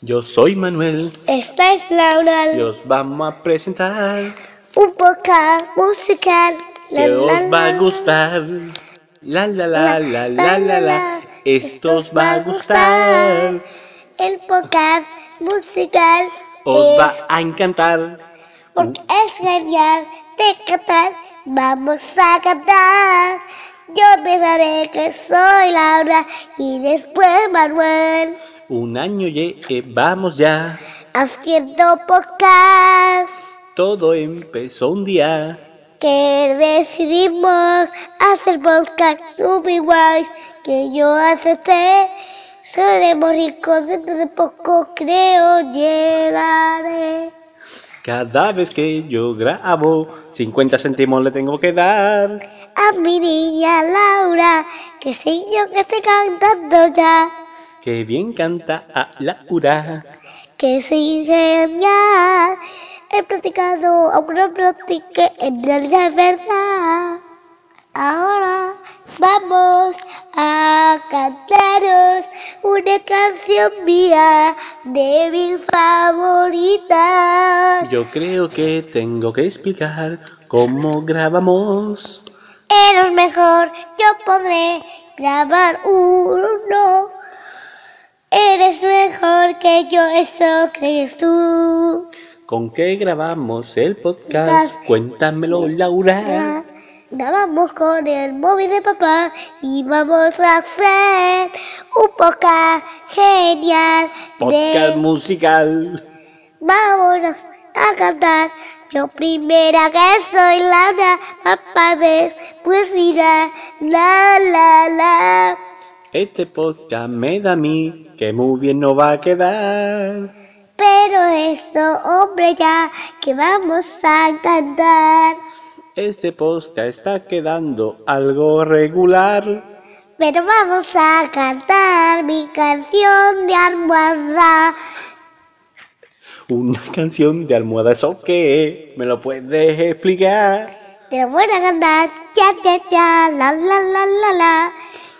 Yo soy Manuel Esta es Laura, y os vamos a presentar un podcast musical. La, que la, os va a gustar. La la la la la la la. Esto os va a gustar. El podcast musical Os es va a encantar. porque es genial de cantar. Vamos a cantar. Yo empezaré que soy Laura y después Manuel. Un año llevamos ya. Haciendo podcast. Todo empezó un día. que decidimos hacer podcast guays que yo acepté. Seremos ricos dentro de poco, creo llegaré. Cada vez que yo grabo, 50 céntimos le tengo que dar. A mi niña Laura, que sé yo que estoy cantando ya, Que bien canta a Laura. que soy genial. He practicado, aunque no practique, en realidad es verdad. Ahora vamos a cantaros una canción mía de mis favoritas. Yo creo que tengo que explicar cómo grabamos. Eres mejor, yo podré grabar uno. Eres mejor que yo, eso crees tú. ¿Con qué grabamos el podcast? Cuéntamelo, Laura. Grabamos con el móvil de papá y vamos a hacer un podcast genial. Podcast de- musical. Vámonos a cantar. Yo primera que soy Laura, papá después irá la la la. Este podcast me da a mí que muy bien no va a quedar. Pero eso, hombre, ya que vamos a cantar. Este podcast está quedando algo regular. Pero vamos a cantar mi canción de almohada. Una canción de almohada, ¿eso qué? ¿Me lo puedes explicar? Pero voy a cantar ya, ya, ya, la, la, la, la, la.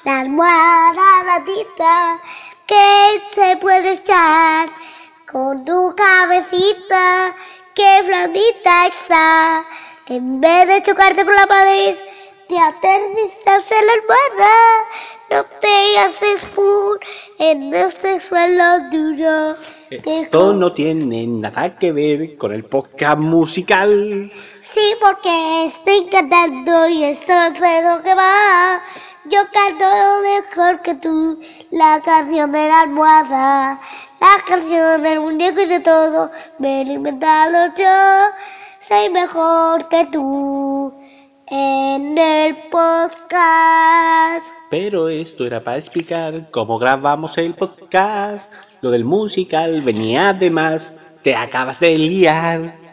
La almohada ratita que se puede echar con tu cabecita que flaudita está. En vez de chocarte con la pared, te aterrizas en la almohada. No te haces pur en este suelo duro. Esto no tiene nada que ver con el podcast musical. Sí, porque estoy cantando y eso es lo que va. Yo canto mejor que tú la canción de la almohada, la canción del muñeco y de todo. Me lo he inventado yo. Soy mejor que tú en el podcast. Pero esto era para explicar cómo grabamos el podcast. Lo del musical venía de más. Te acabas de liar.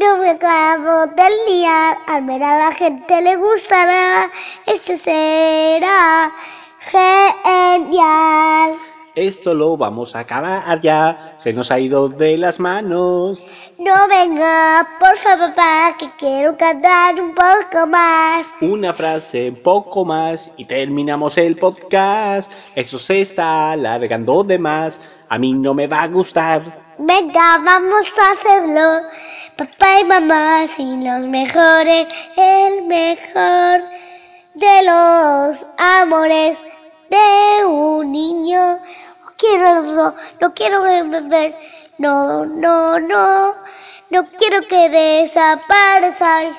No me acabo del día, al ver a la gente le gustará, eso será genial. Esto lo vamos a acabar ya. Se nos ha ido de las manos. No venga, por favor, papá, que quiero cantar un poco más. Una frase, poco más y terminamos el podcast. Eso se está alargando de más. A mí no me va a gustar. Venga, vamos a hacerlo. Papá y mamá, sin los mejores, el mejor de los amores de un niño. Quiero no, no quiero beber, no, no, no, no quiero que desaparezcáis.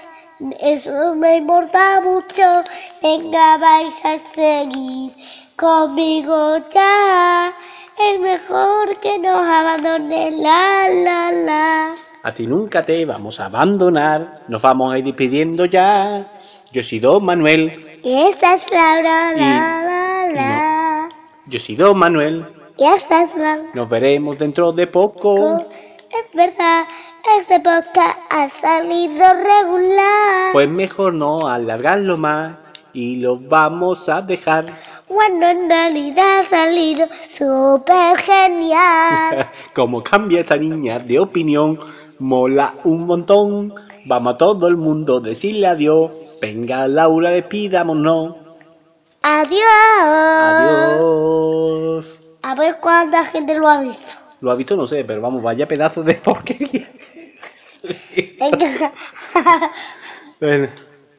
Eso me importa mucho. Venga, vais a seguir conmigo ya. Es mejor que nos abandone la la la. A ti nunca te vamos a abandonar. Nos vamos a ir despidiendo ya. Yo he sido Manuel. Y esta es Laura, Y- la la la. Yo he sido Manuel. Y esta es Laura. Nos veremos dentro de poco. Es verdad, este podcast ha salido regular. Pues mejor no alargarlo más y lo vamos a dejar. Cuando en realidad ha salido súper genial. Como cambia esta niña de opinión, mola un montón. Vamos a todo el mundo decirle adiós. Venga, Laura, despidámonos. Adiós. Adiós. A ver cuánta gente lo ha visto. Lo ha visto, no sé, pero vamos, vaya pedazo de porquería. Venga. Bueno,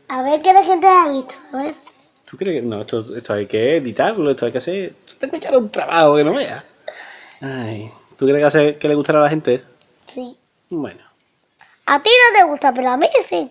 A ver qué la gente ha visto. A ver. ¿tú crees que.? No, esto, esto hay que editarlo, esto hay que hacer. Tengo que echar un trabajo que no veas. Ay, ¿tú crees que, hace- que le gustará a la gente? Sí. Bueno, A ti no te gusta, pero a mí sí.